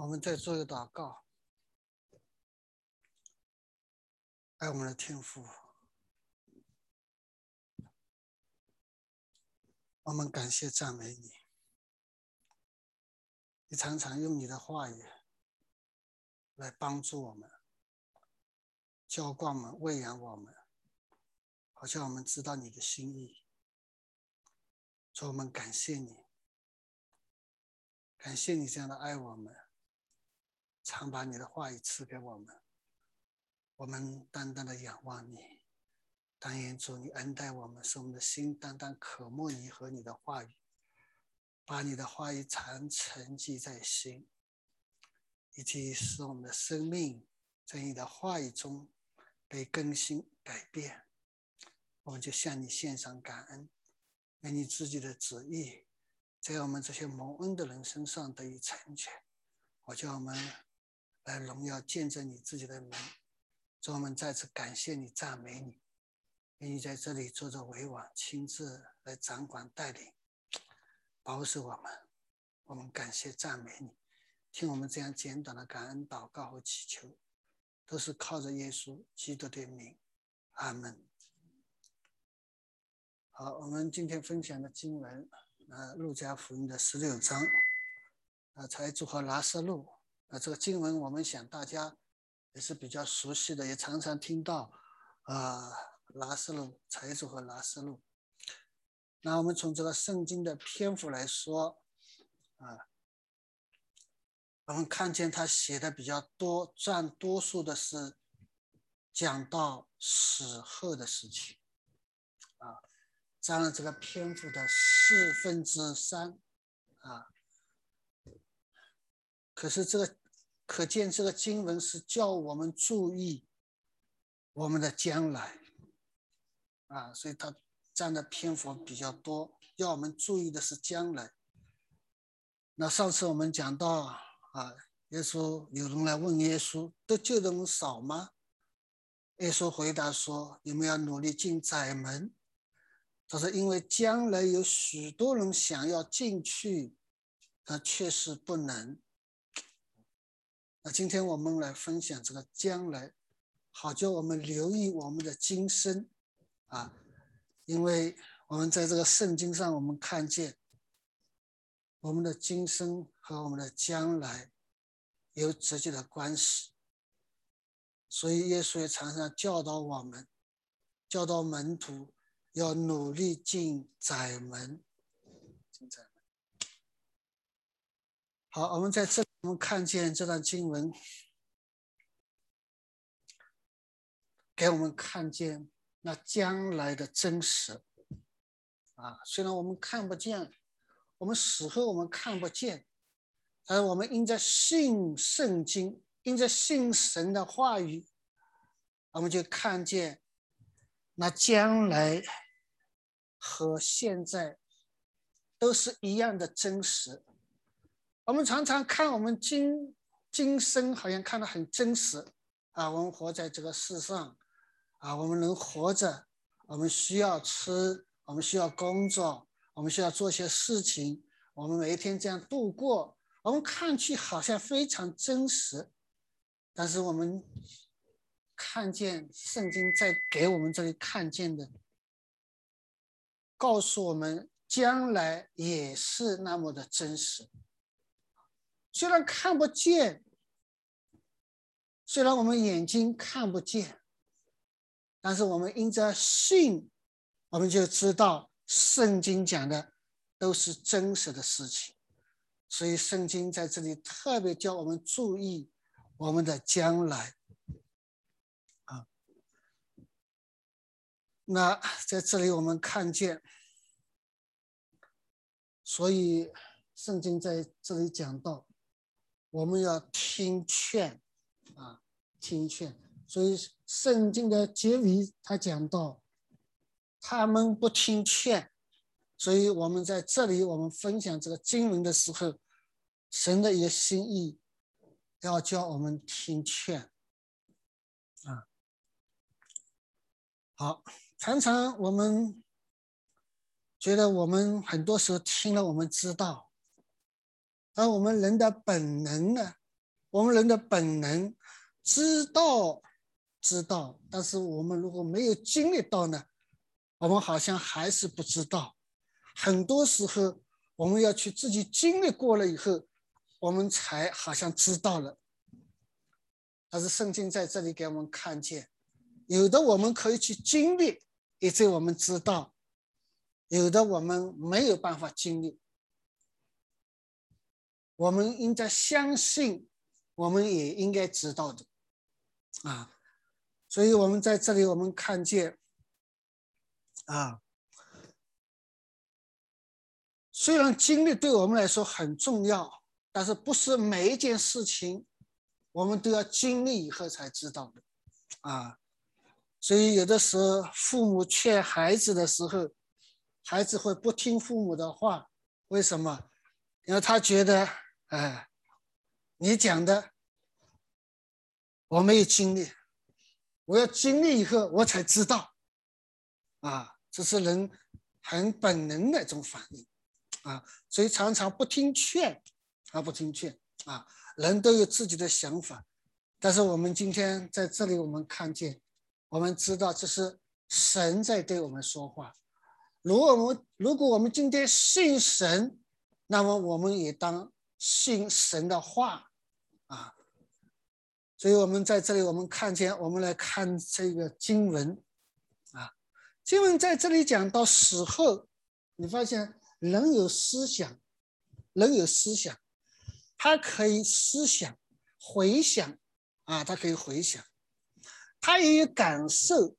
我们再做一个祷告，爱我们的天父，我们感谢赞美你。你常常用你的话语来帮助我们，浇灌我们，喂养我们，好像我们知道你的心意。所以我们感谢你，感谢你这样的爱我们，常把你的话语赐给我们。我们单单的仰望你，但愿主你恩待我们，使我们的心单单渴慕你和你的话语。把你的话语常沉记在心，以及使我们的生命在你的话语中被更新改变，我们就向你献上感恩，愿你自己的旨意在我们这些蒙恩的人身上得以成全。我叫我们来荣耀见证你自己的名，主我们再次感谢你赞美你，愿你在这里坐着为王，亲自来掌管带领。保守我们，我们感谢赞美你，听我们这样简短的感恩祷告和祈求，都是靠着耶稣基督的名，阿门。好，我们今天分享的经文，呃，路加福音的十六章，呃，财主和拿撒路，啊，这个经文我们想大家也是比较熟悉的，也常常听到，啊，拿撒路，财主和拿撒路。那我们从这个圣经的篇幅来说，啊，我们看见他写的比较多，占多数的是讲到死后的事情，啊，占了这个篇幅的四分之三，啊，可是这个可见这个经文是叫我们注意我们的将来，啊，所以他。占的篇幅比较多，要我们注意的是将来。那上次我们讲到啊，耶稣有人来问耶稣：“得救的人少吗？”耶稣回答说：“你们要努力进窄门。”他说：“因为将来有许多人想要进去，他确实不能。”那今天我们来分享这个将来，好叫我们留意我们的今生啊。因为我们在这个圣经上，我们看见我们的今生和我们的将来有直接的关系，所以耶稣也常常教导我们，教导门徒要努力进窄门。进窄门。好，我们在这我们看见这段经文，给我们看见。那将来的真实啊，虽然我们看不见，我们死后我们看不见，但是我们因在信圣经，因在信神的话语，我们就看见那将来和现在都是一样的真实。我们常常看我们今今生好像看得很真实啊，我们活在这个世上。啊，我们能活着，我们需要吃，我们需要工作，我们需要做些事情，我们每一天这样度过，我们看去好像非常真实，但是我们看见圣经在给我们这里看见的，告诉我们将来也是那么的真实，虽然看不见，虽然我们眼睛看不见。但是我们因着信，我们就知道圣经讲的都是真实的事情，所以圣经在这里特别叫我们注意我们的将来。啊，那在这里我们看见，所以圣经在这里讲到，我们要听劝，啊，听劝。所以圣经的结尾，他讲到，他们不听劝，所以我们在这里，我们分享这个经文的时候，神的一个心意，要教我们听劝，啊，好，常常我们觉得我们很多时候听了，我们知道，而我们人的本能呢，我们人的本能知道知道，但是我们如果没有经历到呢，我们好像还是不知道。很多时候，我们要去自己经历过了以后，我们才好像知道了。但是圣经在这里给我们看见，有的我们可以去经历，以致我们知道；有的我们没有办法经历。我们应该相信，我们也应该知道的，啊，所以我们在这里我们看见，啊，虽然经历对我们来说很重要，但是不是每一件事情我们都要经历以后才知道的，啊，所以有的时候父母劝孩子的时候，孩子会不听父母的话，为什么？因为他觉得。哎，你讲的我没有经历，我要经历以后我才知道，啊，这是人很本能的一种反应，啊，所以常常不听劝，啊，不听劝，啊，人都有自己的想法，但是我们今天在这里，我们看见，我们知道这是神在对我们说话。如果我们如果我们今天信神，那么我们也当。信神的话，啊，所以我们在这里，我们看见，我们来看这个经文，啊，经文在这里讲到死后，你发现人有思想，人有思想，他可以思想回想，啊，他可以回想，他也有感受，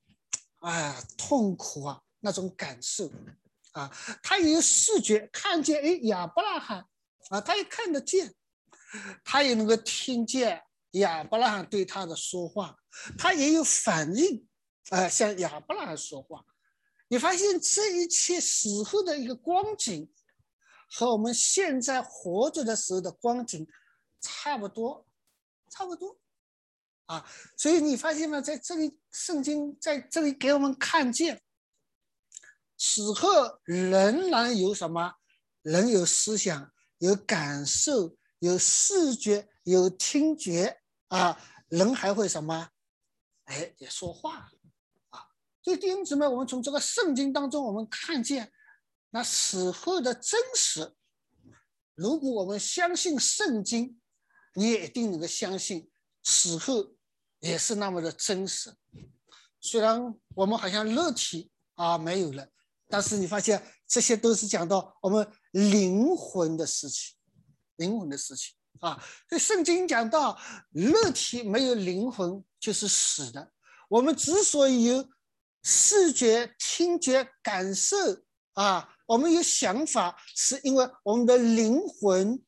啊，痛苦啊那种感受，啊，他也有视觉，看见，哎，亚伯拉罕。啊，他也看得见，他也能够听见亚伯拉罕对他的说话，他也有反应，啊，向亚伯拉罕说话。你发现这一切死后的一个光景，和我们现在活着的时候的光景差不多，差不多，啊，所以你发现吗？在这里，圣经在这里给我们看见，死后仍然有什么？仍有思想。有感受，有视觉，有听觉啊，人还会什么？哎，也说话啊。所以弟兄姊妹，我们从这个圣经当中，我们看见那死后的真实。如果我们相信圣经，你也一定能够相信死后也是那么的真实。虽然我们好像肉体啊没有了，但是你发现这些都是讲到我们。灵魂的事情，灵魂的事情啊！所以圣经讲到，肉体没有灵魂就是死的。我们之所以有视觉、听觉、感受啊，我们有想法，是因为我们的灵魂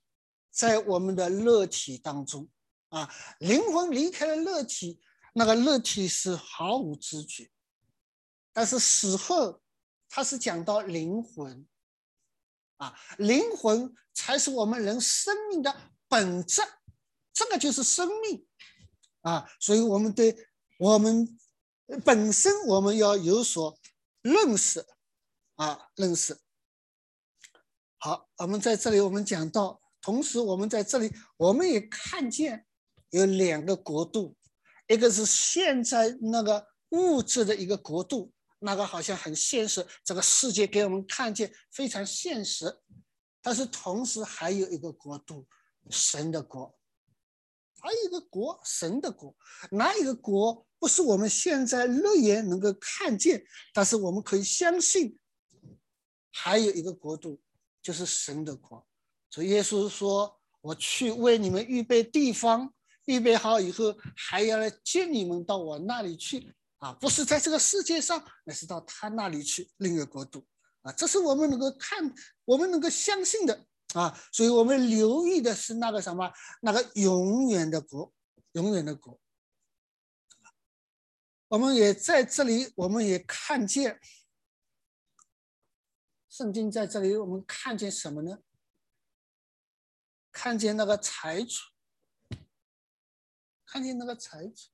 在我们的肉体当中啊。灵魂离开了肉体，那个肉体是毫无知觉。但是死后，他是讲到灵魂。啊，灵魂才是我们人生命的本质，这个就是生命啊！所以，我们对我们本身我们要有所认识啊，认识。好，我们在这里我们讲到，同时我们在这里我们也看见有两个国度，一个是现在那个物质的一个国度。那个好像很现实，这个世界给我们看见非常现实，但是同时还有一个国度，神的国，还有一个国，神的国，哪一个国不是我们现在肉眼能够看见，但是我们可以相信，还有一个国度就是神的国。所以耶稣说：“我去为你们预备地方，预备好以后，还要来接你们到我那里去。”啊，不是在这个世界上，而是到他那里去，另一个国度啊，这是我们能够看，我们能够相信的啊，所以我们留意的是那个什么，那个永远的国，永远的国。我们也在这里，我们也看见圣经在这里，我们看见什么呢？看见那个财主，看见那个财主。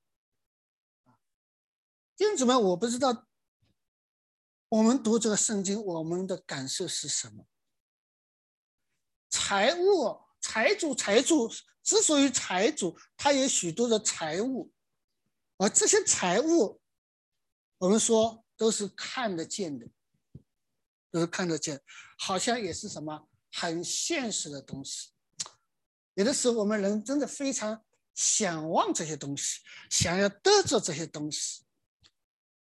弟兄姊妹，我不知道我们读这个圣经，我们的感受是什么？财务财主，财主之所以财主，他有许多的财物，而这些财物，我们说都是看得见的，都是看得见，好像也是什么很现实的东西。有的时候，我们人真的非常想望这些东西，想要得着这些东西。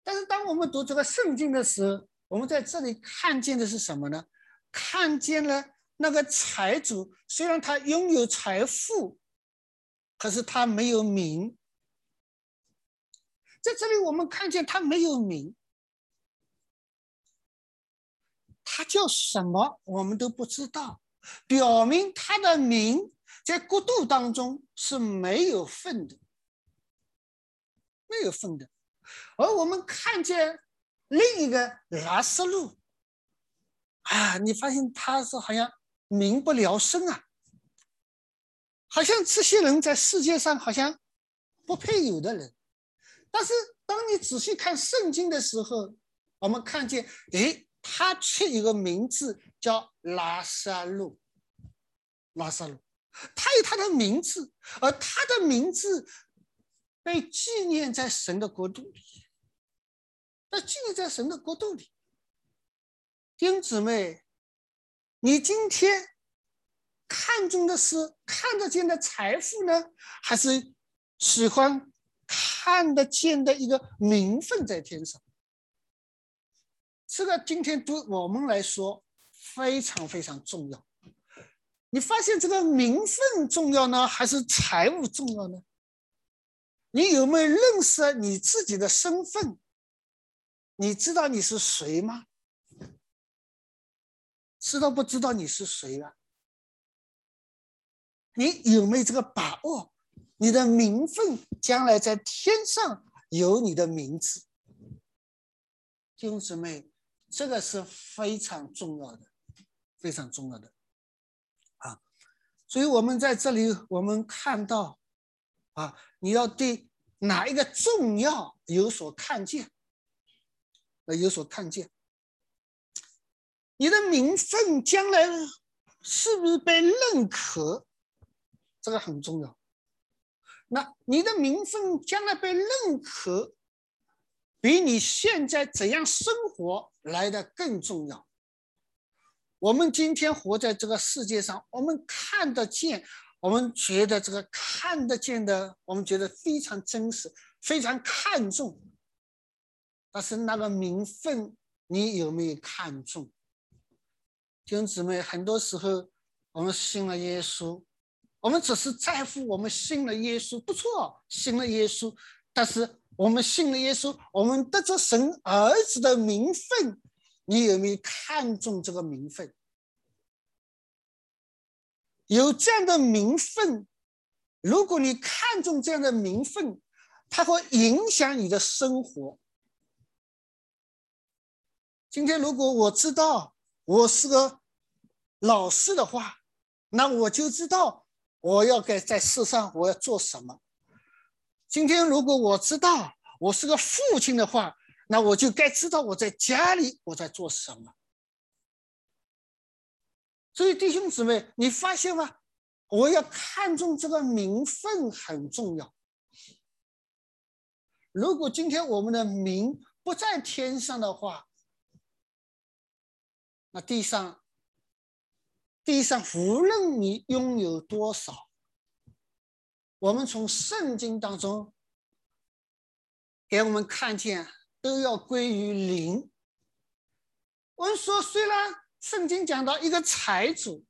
但是，当我们读这个圣经的时候，我们在这里看见的是什么呢？看见了那个财主，虽然他拥有财富，可是他没有名。在这里，我们看见他没有名，他叫什么，我们都不知道，表明他的名在国度当中是没有份的，没有份的。而我们看见另一个拉斯路。啊，你发现他是好像民不聊生啊，好像这些人在世界上好像不配有的人。但是当你仔细看圣经的时候，我们看见，哎，他却有个名字叫拉萨路。拉萨路，他有他的名字，而他的名字被纪念在神的国度里，那纪念在神的国度里。丁姊妹，你今天看重的是看得见的财富呢，还是喜欢看得见的一个名分在天上？这个今天对我们来说非常非常重要。你发现这个名分重要呢，还是财务重要呢？你有没有认识你自己的身份？你知道你是谁吗？知道不知道你是谁啊？你有没有这个把握？你的名分将来在天上有你的名字，弟兄姊妹，这个是非常重要的，非常重要的啊！所以，我们在这里，我们看到啊，你要对哪一个重要有所看见，呃，有所看见。你的名分将来是不是被认可？这个很重要。那你的名分将来被认可，比你现在怎样生活来的更重要。我们今天活在这个世界上，我们看得见，我们觉得这个看得见的，我们觉得非常真实，非常看重。但是那个名分，你有没有看重？弟兄姊妹，很多时候我们信了耶稣，我们只是在乎我们信了耶稣，不错，信了耶稣。但是我们信了耶稣，我们得着神儿子的名分，你有没有看重这个名分？有这样的名分，如果你看重这样的名分，它会影响你的生活。今天如果我知道。我是个老师的话，那我就知道我要该在世上我要做什么。今天如果我知道我是个父亲的话，那我就该知道我在家里我在做什么。所以弟兄姊妹，你发现吗？我要看重这个名分很重要。如果今天我们的名不在天上的话，那地上，地上无论你拥有多少，我们从圣经当中给我们看见，都要归于零。我们说，虽然圣经讲到一个财主，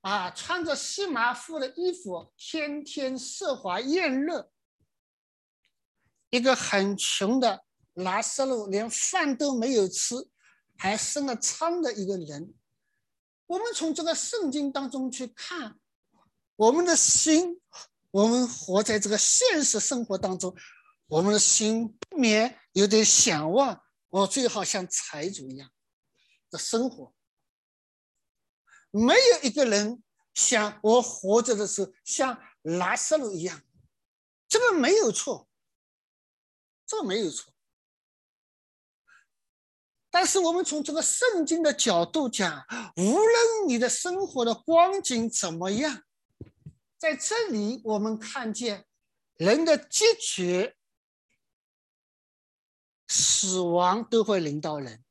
啊，穿着细麻布的衣服，天天奢华宴乐；一个很穷的拿撒路，连饭都没有吃。还生了疮的一个人，我们从这个圣经当中去看，我们的心，我们活在这个现实生活当中，我们的心不免有点想望，我最好像财主一样的生活。没有一个人想我活着的时候像拉萨路一样，这个没有错，这个没有错。但是我们从这个圣经的角度讲，无论你的生活的光景怎么样，在这里我们看见人的结局，死亡都会临到人，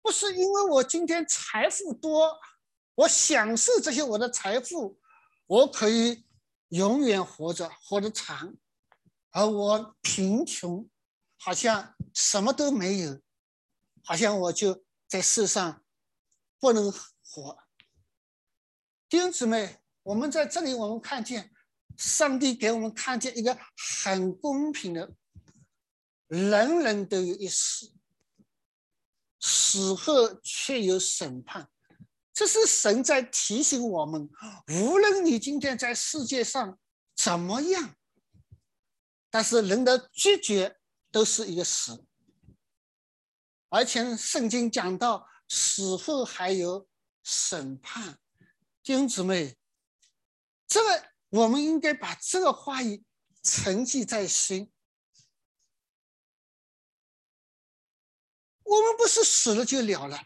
不是因为我今天财富多，我享受这些我的财富，我可以永远活着，活得长，而我贫穷，好像什么都没有，好像我就在世上不能活。弟兄姊妹，我们在这里，我们看见上帝给我们看见一个很公平的，人人都有一死，死后却有审判。这是神在提醒我们：无论你今天在世界上怎么样，但是人的拒绝都是一个死。而且圣经讲到死后还有审判。弟兄姊妹，这个我们应该把这个话语沉记在心。我们不是死了就了了，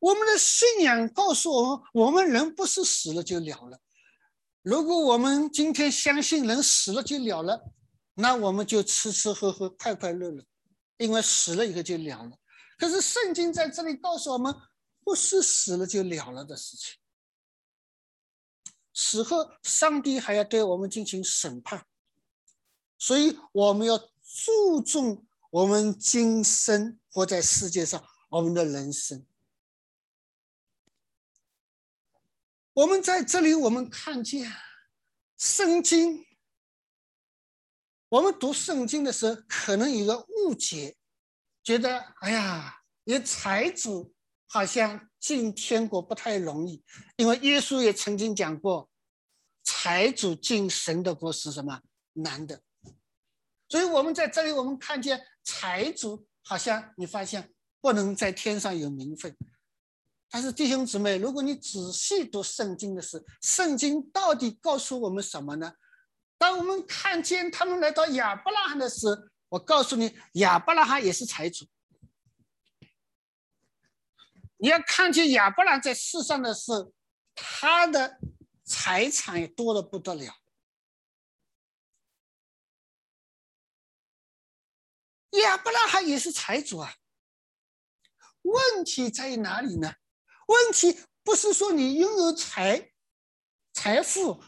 我们的信仰告诉我们，我们人不是死了就了了。如果我们今天相信人死了就了了，那我们就吃吃喝喝，快快乐乐，因为死了以后就了了。可是圣经在这里告诉我们。不是死了就了了的事情，死后上帝还要对我们进行审判，所以我们要注重我们今生活在世界上我们的人生。我们在这里，我们看见圣经，我们读圣经的时候，可能有个误解，觉得哎呀，有财主。好像进天国不太容易，因为耶稣也曾经讲过，财主进神的国是什么难的。所以，我们在这里，我们看见财主好像你发现不能在天上有名分。但是弟兄姊妹，如果你仔细读圣经的时候，圣经到底告诉我们什么呢？当我们看见他们来到亚伯拉罕的时候，我告诉你，亚伯拉罕也是财主。你要看见亚伯兰在世上的时候，他的财产也多的不得了。亚伯拉罕也是财主啊。问题在于哪里呢？问题不是说你拥有财财富，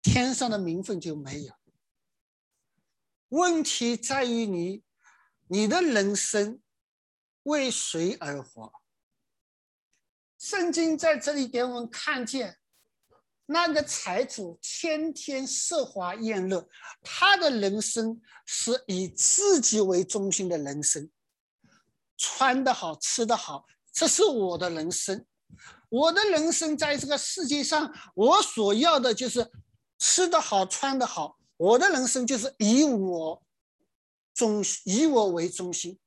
天上的名分就没有。问题在于你，你的人生为谁而活？圣经在这里给我们看见，那个财主天天奢华宴乐，他的人生是以自己为中心的人生，穿得好，吃得好，这是我的人生。我的人生在这个世界上，我所要的就是吃得好，穿得好。我的人生就是以我中，以我为中心。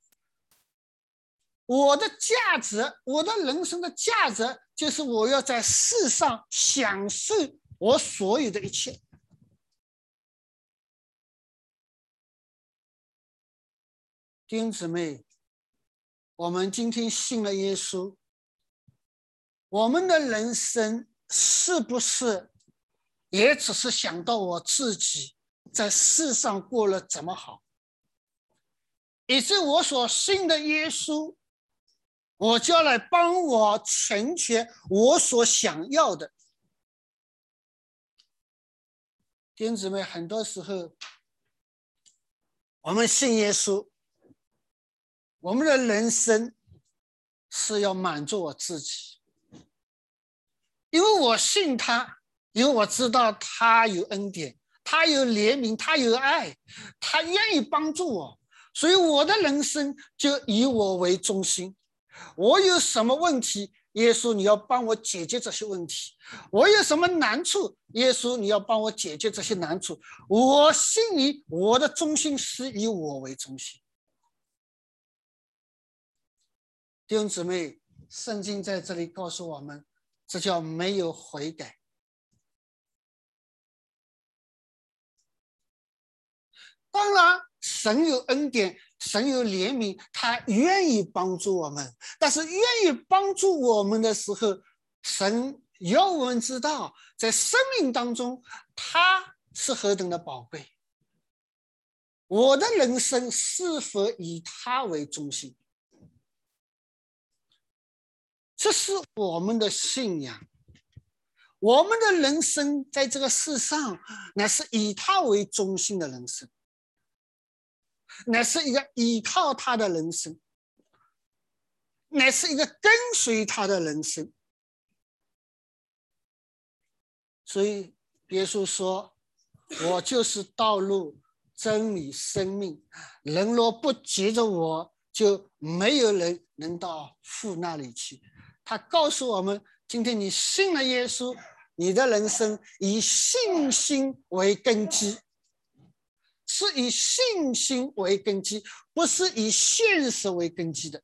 我的价值，我的人生的价值，就是我要在世上享受我所有的一切。弟兄姊妹，我们今天信了耶稣，我们的人生是不是也只是想到我自己在世上过了怎么好，以致我所信的耶稣？我就来帮我成全我所想要的，弟兄姊妹，很多时候我们信耶稣，我们的人生是要满足我自己，因为我信他，因为我知道他有恩典，他有怜悯，他有爱，他愿意帮助我，所以我的人生就以我为中心。我有什么问题？耶稣，你要帮我解决这些问题。我有什么难处？耶稣，你要帮我解决这些难处。我信你，我的中心是以我为中心。弟兄姊妹，圣经在这里告诉我们，这叫没有悔改。当然，神有恩典。神有怜悯，他愿意帮助我们。但是愿意帮助我们的时候，神要我们知道，在生命当中，他是何等的宝贵。我的人生是否以他为中心？这是我们的信仰。我们的人生在这个世上，乃是以他为中心的人生，乃是一个依靠他的人生，乃是一个跟随他的人生。所以耶稣说：“我就是道路、真理、生命。人若不接着我，就没有人能到父那里去。”他告诉我们：今天你信了耶稣。你的人生以信心为根基，是以信心为根基，不是以现实为根基的。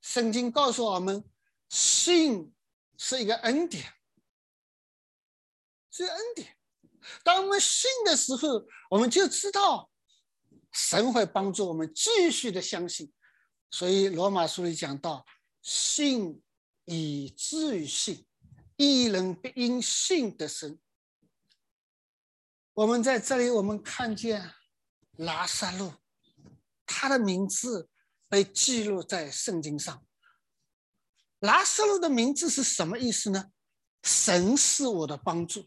圣经告诉我们，信是一个恩典，是恩典。当我们信的时候，我们就知道神会帮助我们继续的相信。所以罗马书里讲到，信。以至于信，一人必因信得生。我们在这里，我们看见拉萨路，他的名字被记录在圣经上。拉萨路的名字是什么意思呢？神是我的帮助，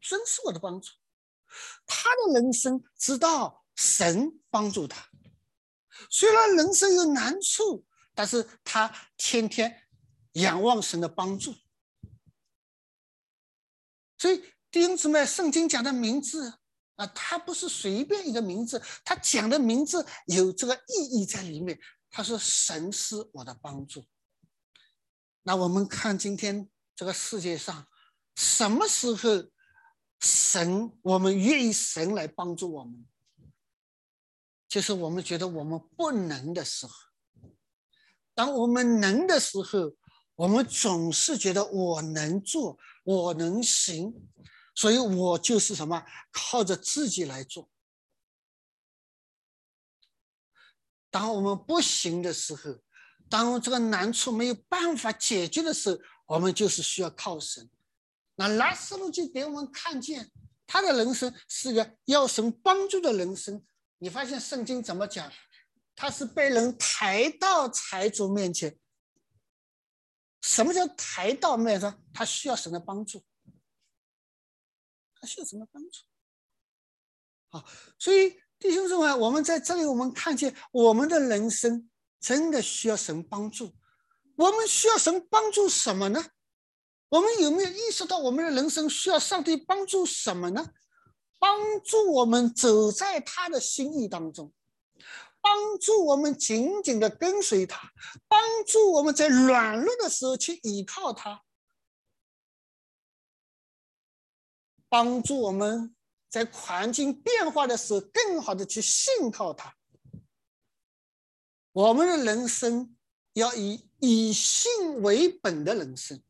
神是我的帮助。他的人生知道神帮助他，虽然人生有难处，但是他天天。仰望神的帮助，所以弟兄姊妹，圣经讲的名字啊，它不是随便一个名字，他讲的名字有这个意义在里面。他说：“神是我的帮助。”那我们看今天这个世界上，什么时候神我们愿意神来帮助我们？就是我们觉得我们不能的时候，当我们能的时候。我们总是觉得我能做，我能行，所以我就是什么，靠着自己来做。当我们不行的时候，当这个难处没有办法解决的时候，我们就是需要靠神。那拉斯路就给我们看见，他的人生是个要神帮助的人生。你发现圣经怎么讲？他是被人抬到财主面前。什么叫抬到面上？他需要神的帮助，他需要什么帮助？好，所以弟兄姊妹，我们在这里，我们看见我们的人生真的需要神帮助。我们需要神帮助什么呢？我们有没有意识到我们的人生需要上帝帮助什么呢？帮助我们走在他的心意当中。帮助我们紧紧的跟随他，帮助我们在软弱的时候去依靠他，帮助我们在环境变化的时候更好的去信靠他。我们的人生要以以信为本的人生，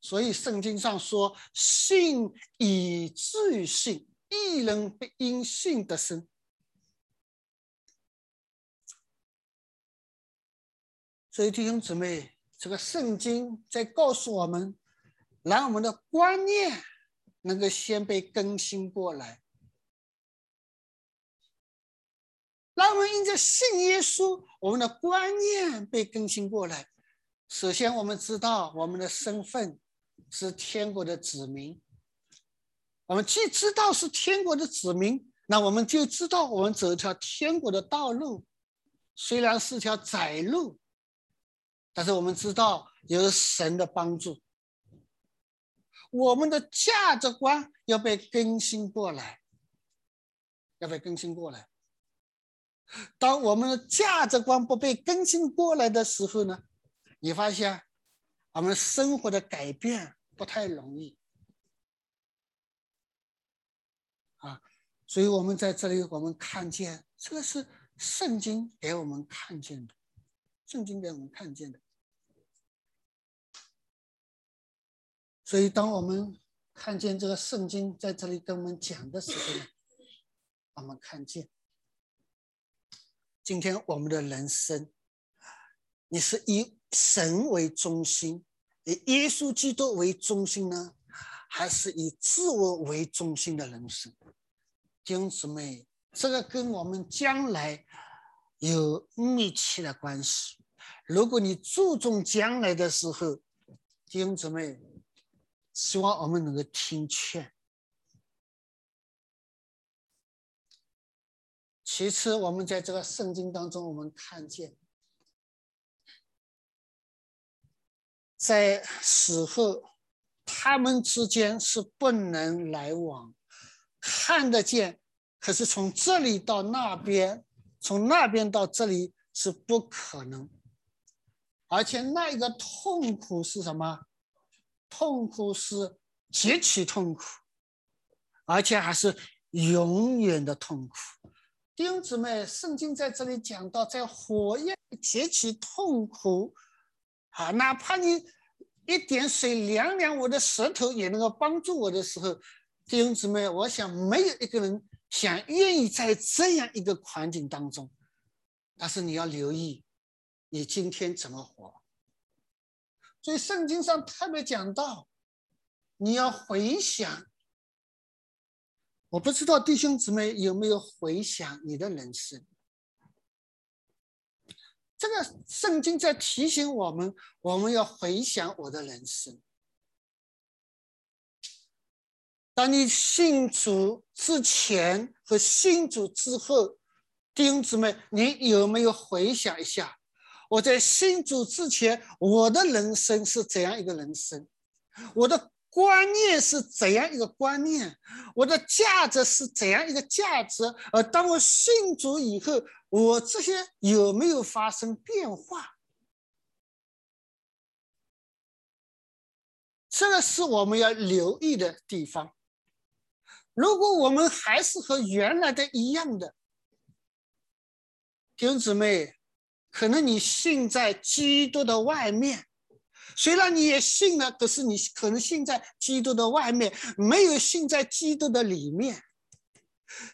所以圣经上说：“信以至于信，一人不因信得生。”所以弟兄姊妹，这个圣经在告诉我们，让我们的观念能够先被更新过来，让我们因着信耶稣，我们的观念被更新过来。首先，我们知道我们的身份是天国的子民。我们既知道是天国的子民，那我们就知道我们走一条天国的道路，虽然是条窄路。但是我们知道有神的帮助，我们的价值观要被更新过来，要被更新过来。当我们的价值观不被更新过来的时候呢，你发现我们生活的改变不太容易啊。所以我们在这里，我们看见这个是圣经给我们看见的。圣经给我们看见的，所以当我们看见这个圣经在这里跟我们讲的时候呢，我们看见今天我们的人生你是以神为中心，以耶稣基督为中心呢，还是以自我为中心的人生？弟兄姊妹，这个跟我们将来有密切的关系。如果你注重将来的时候，弟兄姊妹，希望我们能够听劝。其次，我们在这个圣经当中，我们看见，在死后，他们之间是不能来往，看得见，可是从这里到那边，从那边到这里是不可能。而且那一个痛苦是什么？痛苦是极其痛苦，而且还是永远的痛苦。弟兄姊妹，圣经在这里讲到，在火焰极其痛苦啊，哪怕你一点水凉凉我的舌头也能够帮助我的时候，弟兄姊妹，我想没有一个人想愿意在这样一个环境当中。但是你要留意，你今天怎么活？所以圣经上特别讲到，你要回想。我不知道弟兄姊妹有没有回想你的人生？这个圣经在提醒我们，我们要回想我的人生。当你信主之前和信主之后，弟兄姊妹，你有没有回想一下？我在信主之前，我的人生是怎样一个人生？我的。观念是怎样一个观念？我的价值是怎样一个价值？而当我信主以后，我这些有没有发生变化？这个是我们要留意的地方。如果我们还是和原来的一样的，弟兄姊妹，可能你信在基督的外面。虽然你也信了，可是你可能信在基督的外面，没有信在基督的里面。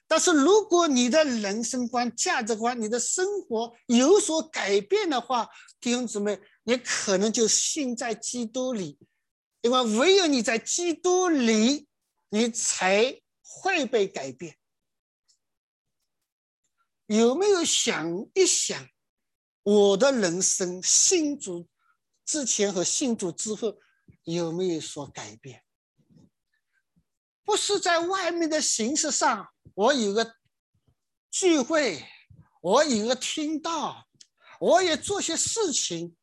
但是如果你的人生观、价值观、你的生活有所改变的话，弟兄姊妹，你可能就信在基督里，因为唯有你在基督里，你才会被改变。有没有想一想，我的人生信主？之前和信主之后有没有所改变？不是在外面的形式上，我有个聚会，我有个听到，我也做些事情。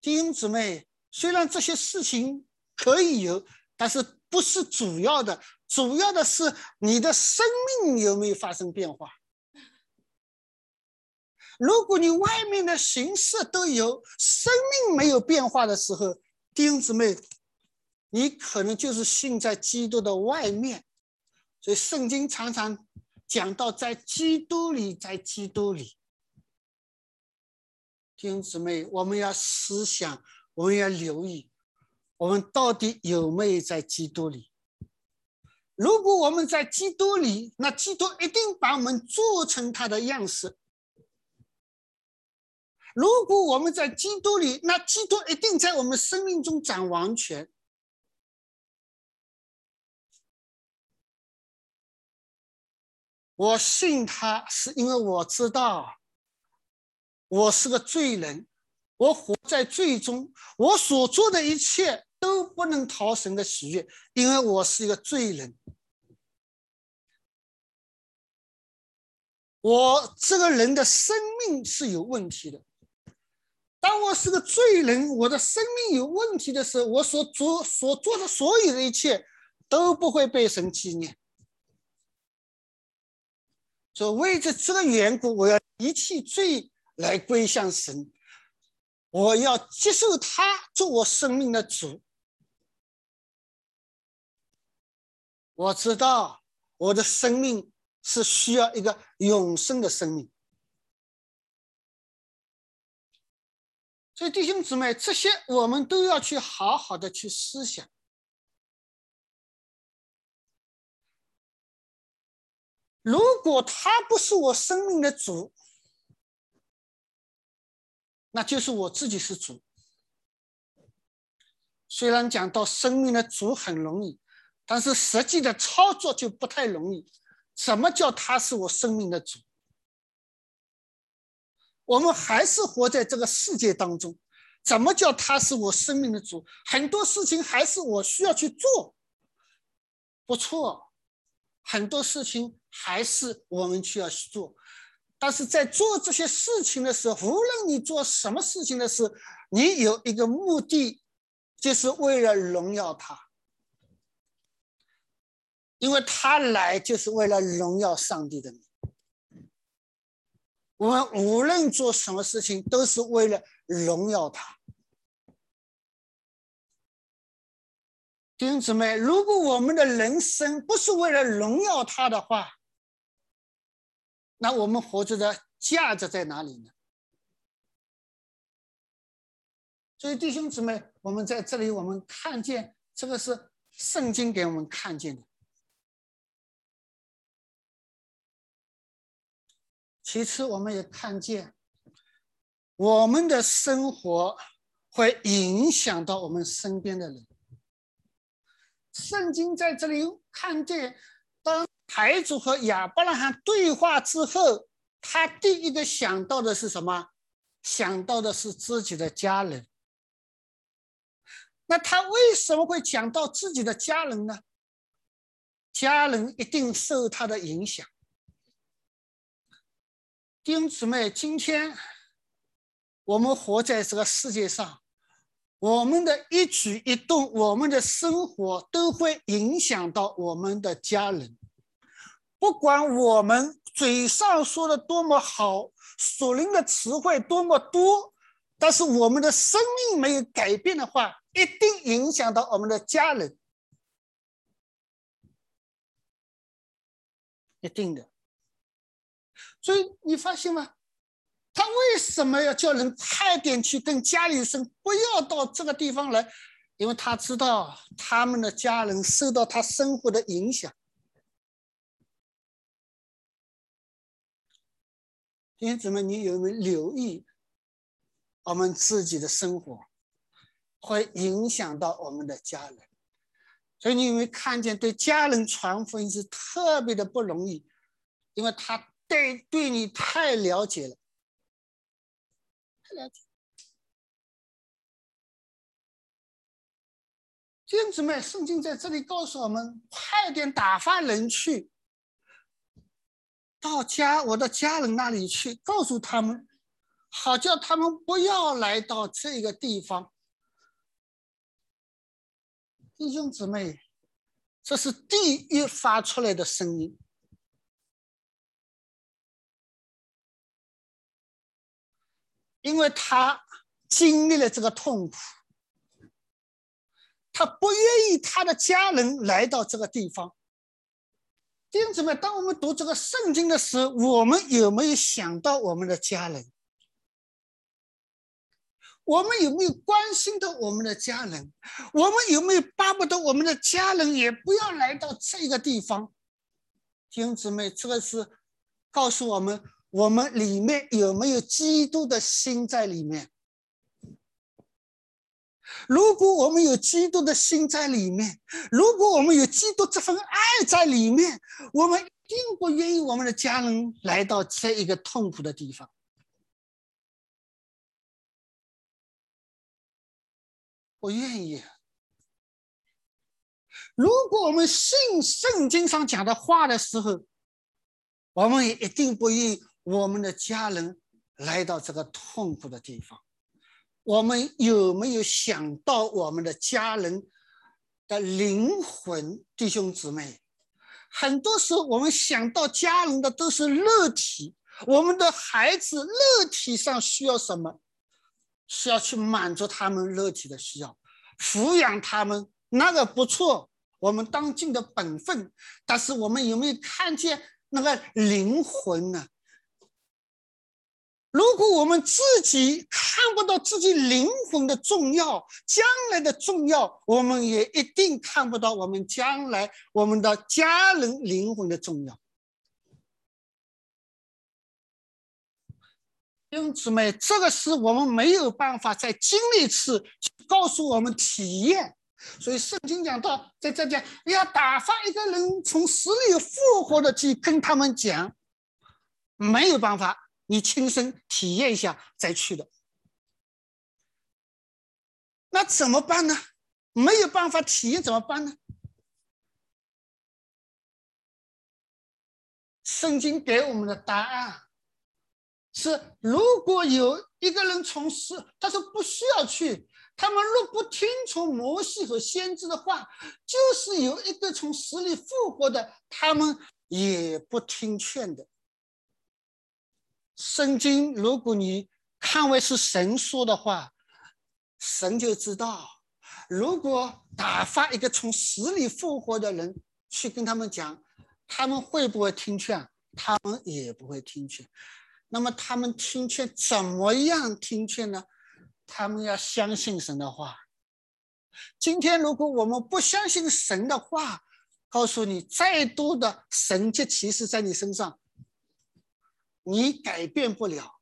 弟兄姊妹，虽然这些事情可以有，但是不是主要的，主要的是你的生命有没有发生变化。如果你外面的形式都有，生命没有变化的时候，弟兄姊妹，你可能就是信在基督的外面。所以圣经常常讲到在基督里，在基督里。弟兄姊妹，我们要思想，我们要留意，我们到底有没有在基督里？如果我们在基督里，那基督一定把我们做成他的样式。如果我们在基督里，那基督一定在我们生命中掌王权。我信他是因为我知道，我是个罪人，我活在罪中，我所做的一切都不能讨神的喜悦，因为我是一个罪人。我这个人的生命是有问题的。当我是个罪人，我的生命有问题的时候，我所做所做的所有的一切都不会被神纪念。所以为着这个缘故，我要一弃罪来归向神，我要接受他做我生命的主。我知道我的生命是需要一个永生的生命。所以弟兄姊妹，这些我们都要去好好的去思想。如果他不是我生命的主，那就是我自己是主。虽然讲到生命的主很容易，但是实际的操作就不太容易。什么叫他是我生命的主？我们还是活在这个世界当中。怎么叫他是我生命的主？很多事情还是我需要去做。不错，很多事情还是我们需要去做。但是在做这些事情的时候，无论你做什么事情的时候，你有一个目的，就是为了荣耀他，因为他来就是为了荣耀上帝的名。我们无论做什么事情，都是为了荣耀他。弟兄姊妹，如果我们的人生不是为了荣耀他的话，那我们活着的价值在哪里呢？所以，弟兄姊妹，我们在这里，我们看见这个是圣经给我们看见的。其次，我们也看见我们的生活会影响到我们身边的人。圣经在这里看见，当。台主和亚伯拉罕对话之后，他第一个想到的是什么？想到的是自己的家人。那他为什么会讲到自己的家人呢？家人一定受他的影响。弟兄姊妹，今天我们活在这个世界上，我们的一举一动，我们的生活都会影响到我们的家人。不管我们嘴上说的多么好，所灵的词汇多么多，但是我们的生命没有改变的话，一定影响到我们的家人，一定的。所以你发现吗？他为什么要叫人快点去跟家里生，不要到这个地方来？因为他知道他们的家人受到他生活的影响。弟兄姊妹，你有没有留意，我们自己的生活会影响到我们的家人？所以你有没有看见，对家人传福音是特别的不容易，因为他对对你太了解了，太了解。弟兄姊妹，圣经在这里告诉我们，快点打发人去。到家我的家人那里去，告诉他们，好叫他们不要来到这个地方。弟兄姊妹，这是地狱发出来的声音，因为他经历了这个痛苦，他不愿意他的家人来到这个地方。弟兄姊妹，当我们读这个圣经的时候，我们有没有想到我们的家人？我们有没有关心到我们的家人？我们有没有巴不得我们的家人也不要来到这个地方？弟兄姊妹，这个是告诉我们，我们里面有没有基督的心在里面？如果我们有基督的心在里面，如果我们有基督这份爱在里面，我们一定不愿意我们的家人来到这一个痛苦的地方。不愿意。如果我们信圣经上讲的话的时候，我们也一定不愿意我们的家人来到这个痛苦的地方。我们有没有想到我们的家人的灵魂弟兄姊妹？很多时候，我们想到家人的都是肉体，我们的孩子肉体上需要什么？需要去满足他们肉体的需要，抚养他们，那个不错，我们当尽的本分。但是，我们有没有看见那个灵魂呢？如果我们自己看不到自己灵魂的重要，将来的重要，我们也一定看不到我们将来我们的家人灵魂的重要。弟兄姊妹，这个是我们没有办法在经历一次告诉我们体验。所以圣经讲到，在这讲要打发一个人从死里复活的去跟他们讲，没有办法，你亲身体验一下再去的。那怎么办呢？没有办法体验怎么办呢？圣经给我们的答案是：如果有一个人从死，他说不需要去。他们若不听从摩西和先知的话，就是有一个从死里复活的，他们也不听劝的。圣经，如果你看为是神说的话，神就知道，如果打发一个从死里复活的人去跟他们讲，他们会不会听劝？他们也不会听劝。那么他们听劝怎么样听劝呢？他们要相信神的话。今天，如果我们不相信神的话，告诉你，再多的神迹奇事在你身上，你改变不了。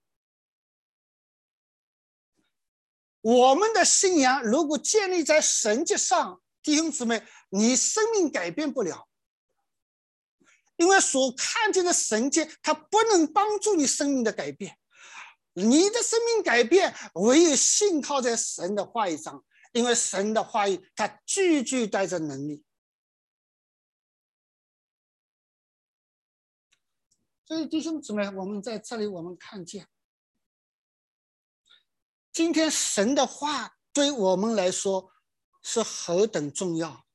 我们的信仰如果建立在神迹上，弟兄姊妹，你生命改变不了，因为所看见的神迹，它不能帮助你生命的改变。你的生命改变，唯有信靠在神的话语上，因为神的话语，它句句带着能力。所以弟兄姊妹，我们在这里，我们看见，今天神的话对我们来说是何等重要。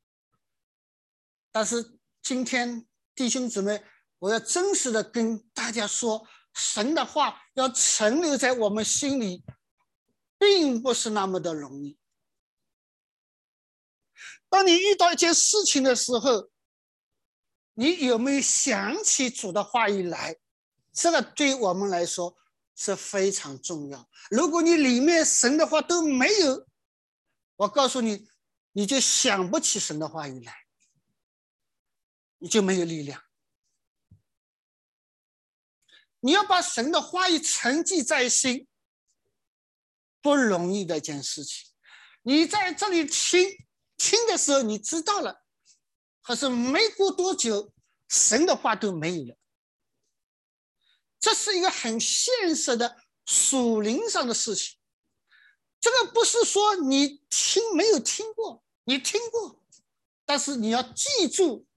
但是今天弟兄姊妹，我要真实的跟大家说。神的话要存留在我们心里，并不是那么的容易。当你遇到一件事情的时候，你有没有想起主的话语来？这个对我们来说是非常重要。如果你里面神的话都没有，我告诉你，你就想不起神的话语来，你就没有力量。你要把神的话语沉记在心，不容易的一件事情。你在这里听听的时候，你知道了，可是没过多久，神的话都没有了。这是一个很现实的属灵上的事情。这个不是说你听没有听过，你听过，但是你要记住，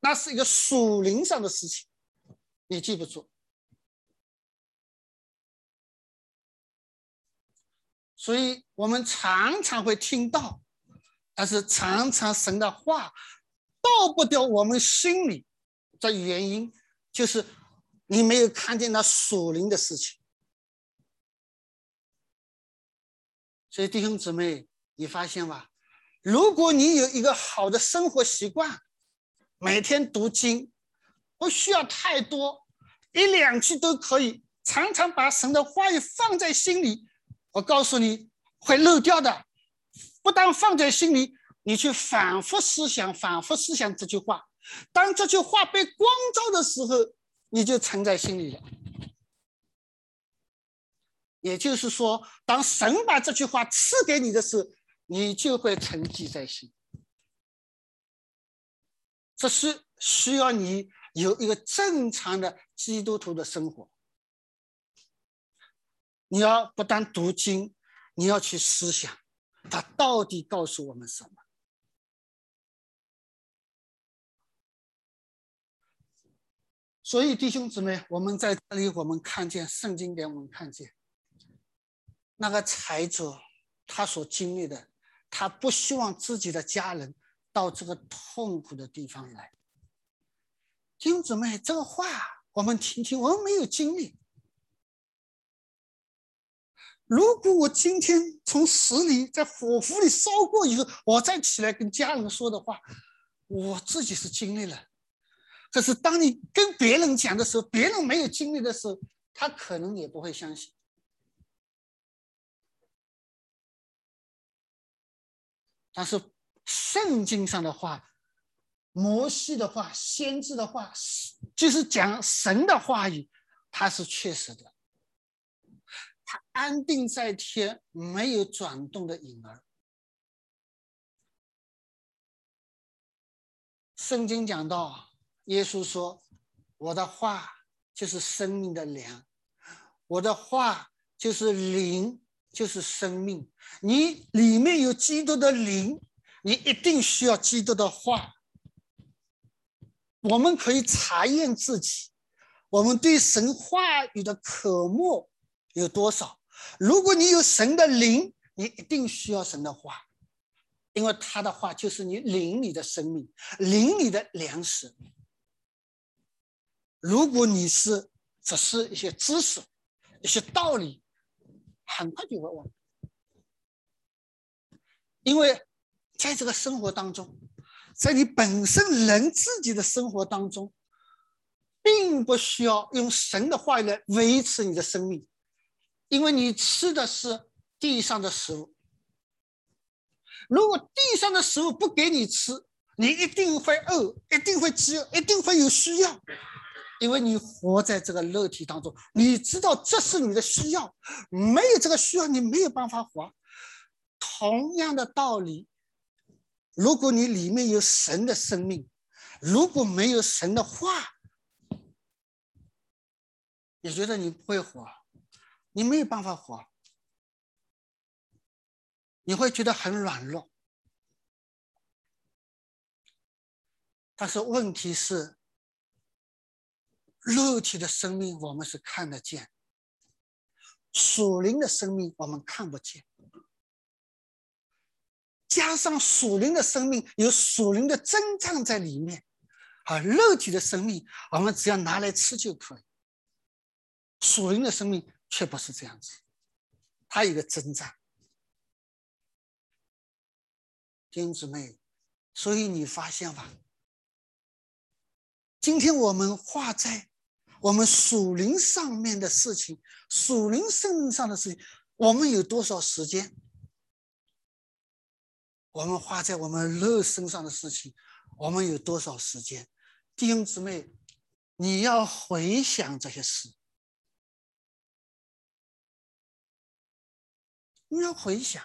那是一个属灵上的事情，你记不住。所以我们常常会听到，但是常常神的话到不掉我们心里的原因，就是你没有看见那属灵的事情。所以弟兄姊妹，你发现吧？如果你有一个好的生活习惯，每天读经，不需要太多，一两句都可以，常常把神的话语放在心里。我告诉你会漏掉的，不但放在心里，你去反复思想、反复思想这句话。当这句话被光照的时候，你就沉在心里了。也就是说，当神把这句话赐给你的时候，你就会沉积在心。这是需要你有一个正常的基督徒的生活。你要不但读经，你要去思想，他到底告诉我们什么？所以弟兄姊妹，我们在这里，我们看见圣经给我们看见，那个财主他所经历的，他不希望自己的家人到这个痛苦的地方来。弟兄姊妹，这个话我们听听，我们没有经历。如果我今天从死里在火湖里烧过以后，我再起来跟家人说的话，我自己是经历了。可是当你跟别人讲的时候，别人没有经历的时候，他可能也不会相信。但是圣经上的话，摩西的话，先知的话，就是讲神的话语，它是确实的。他安定在天，没有转动的影儿。圣经讲到，耶稣说：“我的话就是生命的粮，我的话就是灵，就是生命。你里面有基督的灵，你一定需要基督的话。我们可以查验自己，我们对神话语的渴慕有多少？如果你有神的灵，你一定需要神的话。”因为他的话就是你灵里的生命，灵里的粮食。如果你是只是一些知识、一些道理，很快就会忘。因为在这个生活当中，在你本身人自己的生活当中，并不需要用神的话来维持你的生命，因为你吃的是地上的食物。如果地上的食物不给你吃，你一定会饿，一定会饥饿，一定会有需要，因为你活在这个肉体当中，你知道这是你的需要，没有这个需要，你没有办法活。同样的道理，如果你里面有神的生命，如果没有神的话，你觉得你不会活，你没有办法活。你会觉得很软弱，但是问题是，肉体的生命我们是看得见，属灵的生命我们看不见。加上属灵的生命有属灵的增长在里面，而肉体的生命我们只要拿来吃就可以。属灵的生命却不是这样子，它有个增长。弟兄姊妹，所以你发现吧，今天我们画在我们属灵上面的事情，属灵生命上的事情，我们有多少时间？我们花在我们肉身上的事情，我们有多少时间？弟兄姊妹，你要回想这些事，你要回想。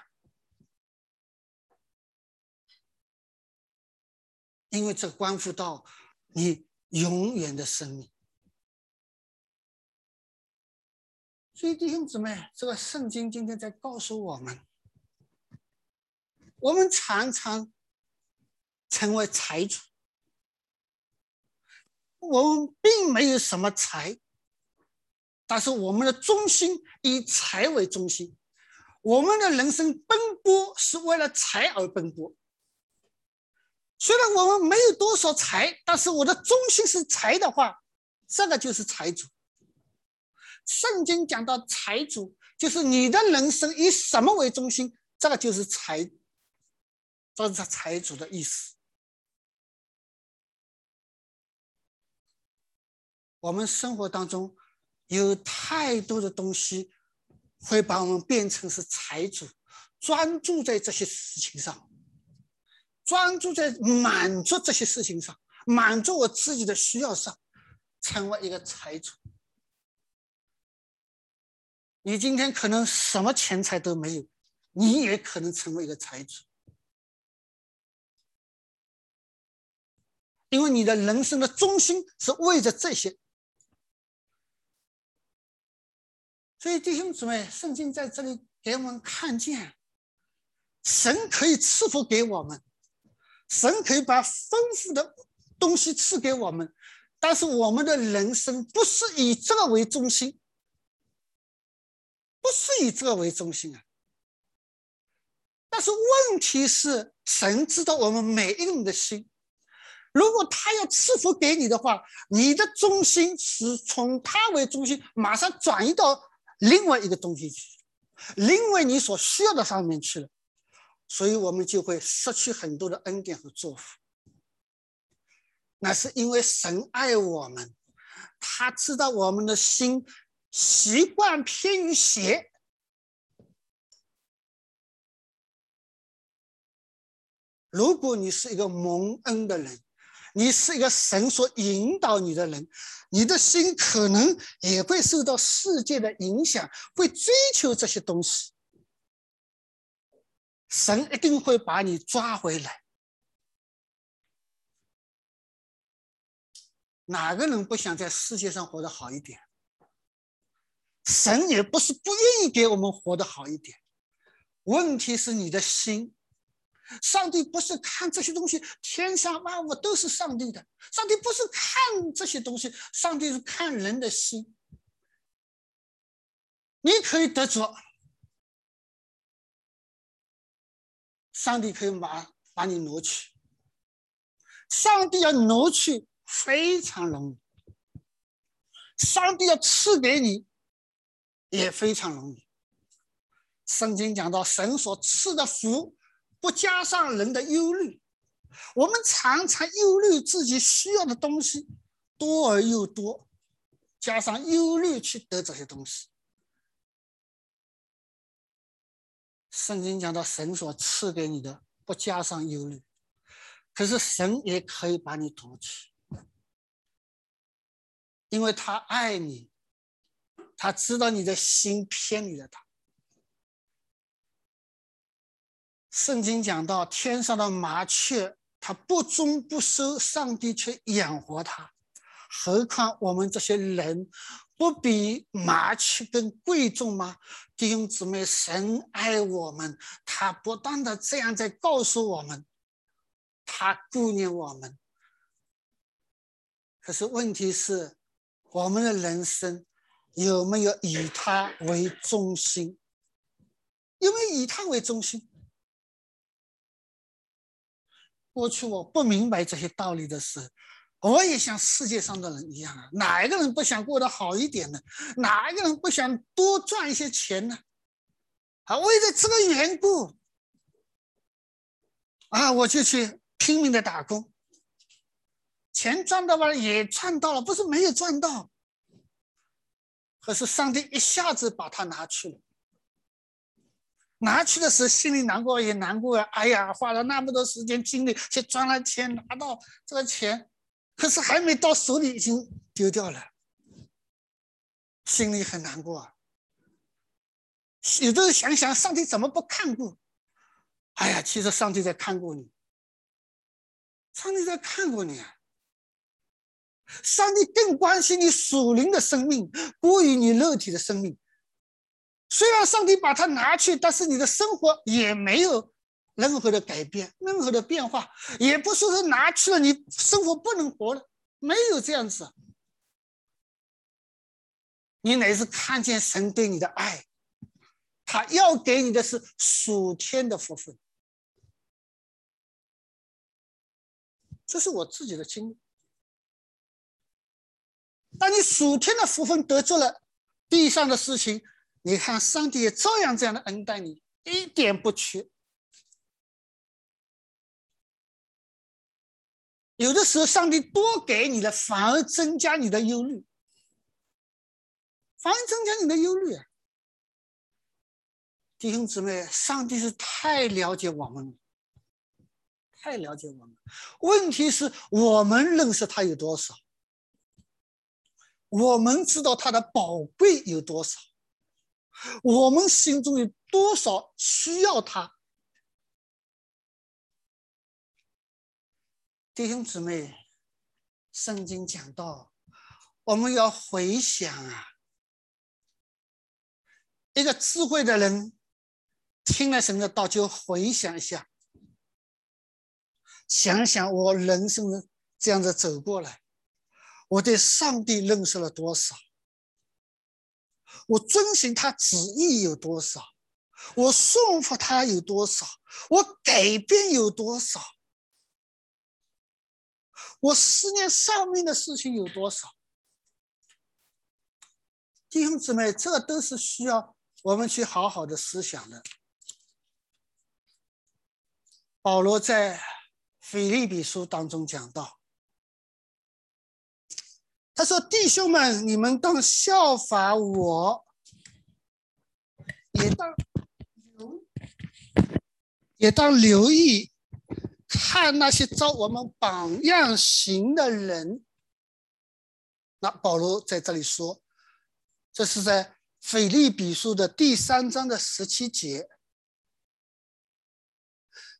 因为这关乎到你永远的生命，所以弟兄姊妹，这个圣经今天在告诉我们：我们常常成为财主，我们并没有什么财，但是我们的中心以财为中心，我们的人生奔波是为了财而奔波。虽然我们没有多少财，但是我的中心是财的话，这个就是财主。圣经讲到财主，就是你的人生以什么为中心，这个就是财，这是财主的意思。我们生活当中有太多的东西会把我们变成是财主，专注在这些事情上。专注在满足这些事情上，满足我自己的需要上，成为一个财主。你今天可能什么钱财都没有，你也可能成为一个财主，因为你的人生的中心是为着这些。所以弟兄姊妹，圣经在这里给我们看见，神可以赐福给我们。神可以把丰富的东西赐给我们，但是我们的人生不是以这个为中心，不是以这个为中心啊。但是问题是，神知道我们每一个人的心，如果他要赐福给你的话，你的中心是从他为中心，马上转移到另外一个东西去，另外你所需要的上面去了。所以我们就会失去很多的恩典和祝福。那是因为神爱我们，他知道我们的心习惯偏于邪。如果你是一个蒙恩的人，你是一个神所引导你的人，你的心可能也会受到世界的影响，会追求这些东西。神一定会把你抓回来。哪个人不想在世界上活得好一点？神也不是不愿意给我们活得好一点，问题是你的心。上帝不是看这些东西，天下万物都是上帝的。上帝不是看这些东西，上帝是看人的心。你可以得着，上帝可以把把你挪去。上帝要挪去非常容易，上帝要赐给你也非常容易。圣经讲到，神所赐的福。不加上人的忧虑，我们常常忧虑自己需要的东西多而又多，加上忧虑去得这些东西。圣经讲到神所赐给你的不加上忧虑，可是神也可以把你夺去，因为他爱你，他知道你的心偏离了他。圣经讲到天上的麻雀，它不忠不收，上帝却养活它。何况我们这些人，不比麻雀更贵重吗？弟兄姊妹，神爱我们，他不断的这样在告诉我们，他顾念我们。可是问题是，我们的人生有没有以他为中心？有没有以他为中心？过去我不明白这些道理的时候，我也像世界上的人一样啊，哪一个人不想过得好一点呢？哪一个人不想多赚一些钱呢？啊，为了这个缘故，啊，我就去拼命的打工，钱赚到了也赚到了，不是没有赚到，可是上帝一下子把它拿去了。拿去的时候心里难过也难过呀，哎呀，花了那么多时间精力去赚了钱，拿到这个钱，可是还没到手里已经丢掉了，心里很难过啊。有的时候想想，上帝怎么不看顾？哎呀，其实上帝在看顾你，上帝在看顾你啊。上帝更关心你属灵的生命，过于你肉体的生命。虽然上帝把它拿去，但是你的生活也没有任何的改变，任何的变化，也不说是拿去了你生活不能活了，没有这样子。你乃是看见神对你的爱，他要给你的是属天的福分，这是我自己的经历。当你属天的福分得住了，地上的事情。你看，上帝也照样这样的恩待你，一点不缺。有的时候，上帝多给你了，反而增加你的忧虑，反而增加你的忧虑啊。弟兄姊妹，上帝是太了解我们了，太了解我们。问题是我们认识他有多少？我们知道他的宝贵有多少？我们心中有多少需要他？弟兄姊妹，圣经讲到，我们要回想啊，一个智慧的人听了神的道，就回想一下，想想我人生的这样子走过来，我对上帝认识了多少？我遵循他旨意有多少？我顺服他有多少？我改变有多少？我思念上面的事情有多少？弟兄姊妹，这都是需要我们去好好的思想的。保罗在腓立比书当中讲到。他说：“弟兄们，你们当效法我，也当留，也当留意看那些照我们榜样行的人。那保罗在这里说，这是在腓利比书的第三章的十七节。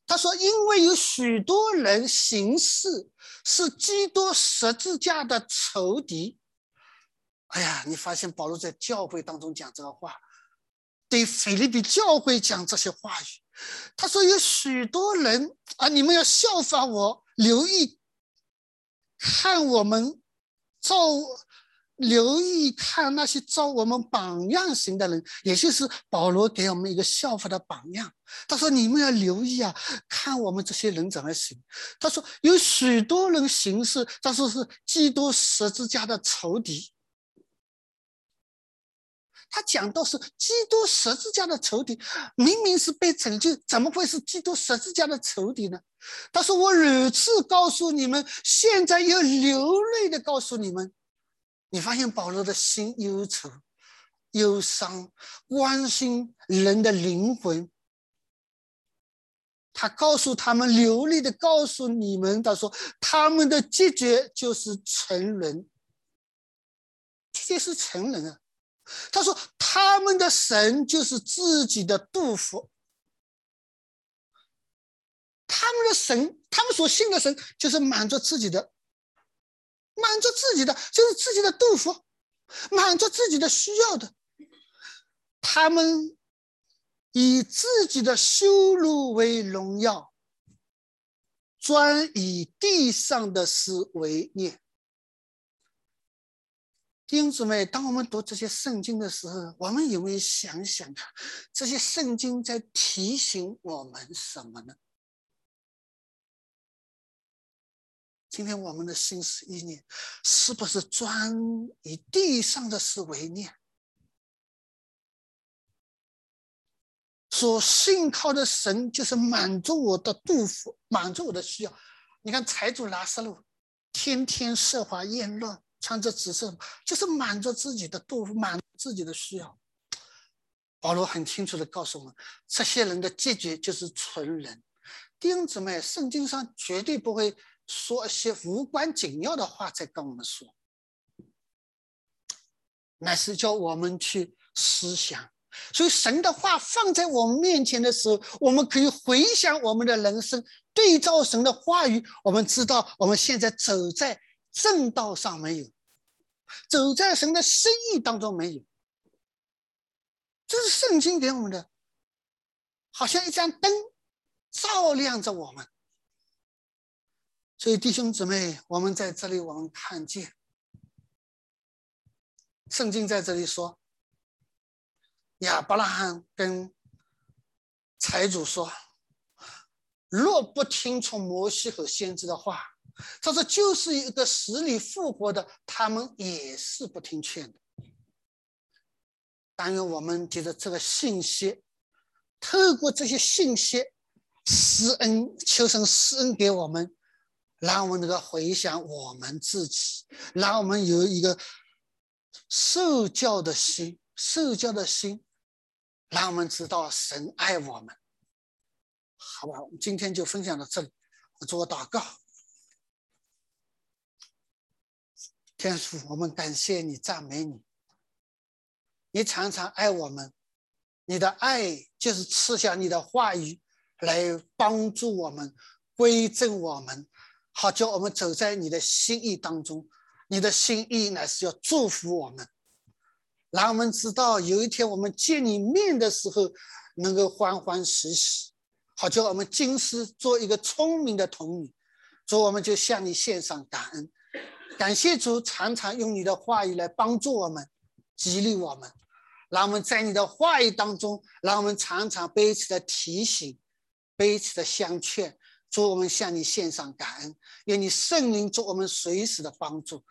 他说：“因为有许多人行事是基督十字架的仇敌。”哎呀，你发现保罗在教会当中讲这个话，对腓利比教会讲这些话语。他说：“有许多人啊，你们要效法我，留意看我们造。”留意看那些照我们榜样型的人，也就是保罗给我们一个效法的榜样。他说：“你们要留意啊，看我们这些人怎么行。”他说：“有许多人行事，他说是基督十字架的仇敌。”他讲到是基督十字架的仇敌，明明是被拯救，怎么会是基督十字架的仇敌呢？他说：“我屡次告诉你们，现在又流泪的告诉你们。”你发现保罗的心忧愁、忧伤，关心人的灵魂。他告诉他们，流利的告诉你们，他说他们的结局就是沉沦。这是成人啊！他说他们的神就是自己的杜甫，他们的神，他们所信的神就是满足自己的。满足自己的就是自己的杜甫，满足自己的需要的。他们以自己的修路为荣耀，专以地上的事为念。弟兄姊妹，当我们读这些圣经的时候，我们有没有想想看，这些圣经在提醒我们什么呢？今天我们的心思意念，是不是专以地上的事为念？所信靠的神就是满足我的杜甫，满足我的需要。你看财主拉萨路，天天奢华宴乐，穿着紫色，就是满足自己的杜甫，满足自己的需要。保罗很清楚的告诉我们，这些人的结局就是纯人。弟兄姊妹，圣经上绝对不会。说一些无关紧要的话在跟我们说，乃是叫我们去思想。所以神的话放在我们面前的时候，我们可以回想我们的人生，对照神的话语，我们知道我们现在走在正道上没有，走在神的心意当中没有。这是圣经给我们的，好像一盏灯照亮着我们。所以，弟兄姊妹，我们在这里，我们看见圣经在这里说，亚伯拉罕跟财主说：“若不听从摩西和先知的话，他说就是一个死里复活的，他们也是不听劝的。”但愿我们觉得这个信息，透过这些信息施恩，求神施恩给我们。让我们能够回想我们自己，让我们有一个受教的心，受教的心，让我们知道神爱我们。好吧，我们今天就分享到这里。我做个祷告，天父，我们感谢你，赞美你。你常常爱我们，你的爱就是赐下你的话语来帮助我们，归正我们。好，叫我们走在你的心意当中。你的心意乃是要祝福我们，让我们知道有一天我们见你面的时候，能够欢欢喜喜。好，叫我们今世做一个聪明的童女。主，我们就向你献上感恩，感谢主常常用你的话语来帮助我们，激励我们。让我们在你的话语当中，让我们常常彼此的提醒，彼此的相劝。主，我们向你献上感恩，愿你圣灵做我们随时的帮助。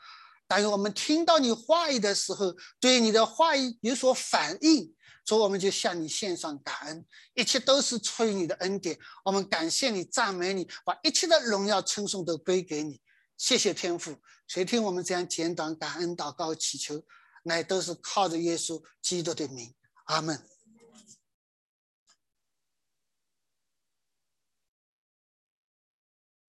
但愿我们听到你话语的时候，对你的话语有所反应。主，我们就向你献上感恩，一切都是出于你的恩典。我们感谢你，赞美你，把一切的荣耀称颂都归给你。谢谢天父，谁听我们这样简短感恩祷告祈求，乃都是靠着耶稣基督的名。阿门。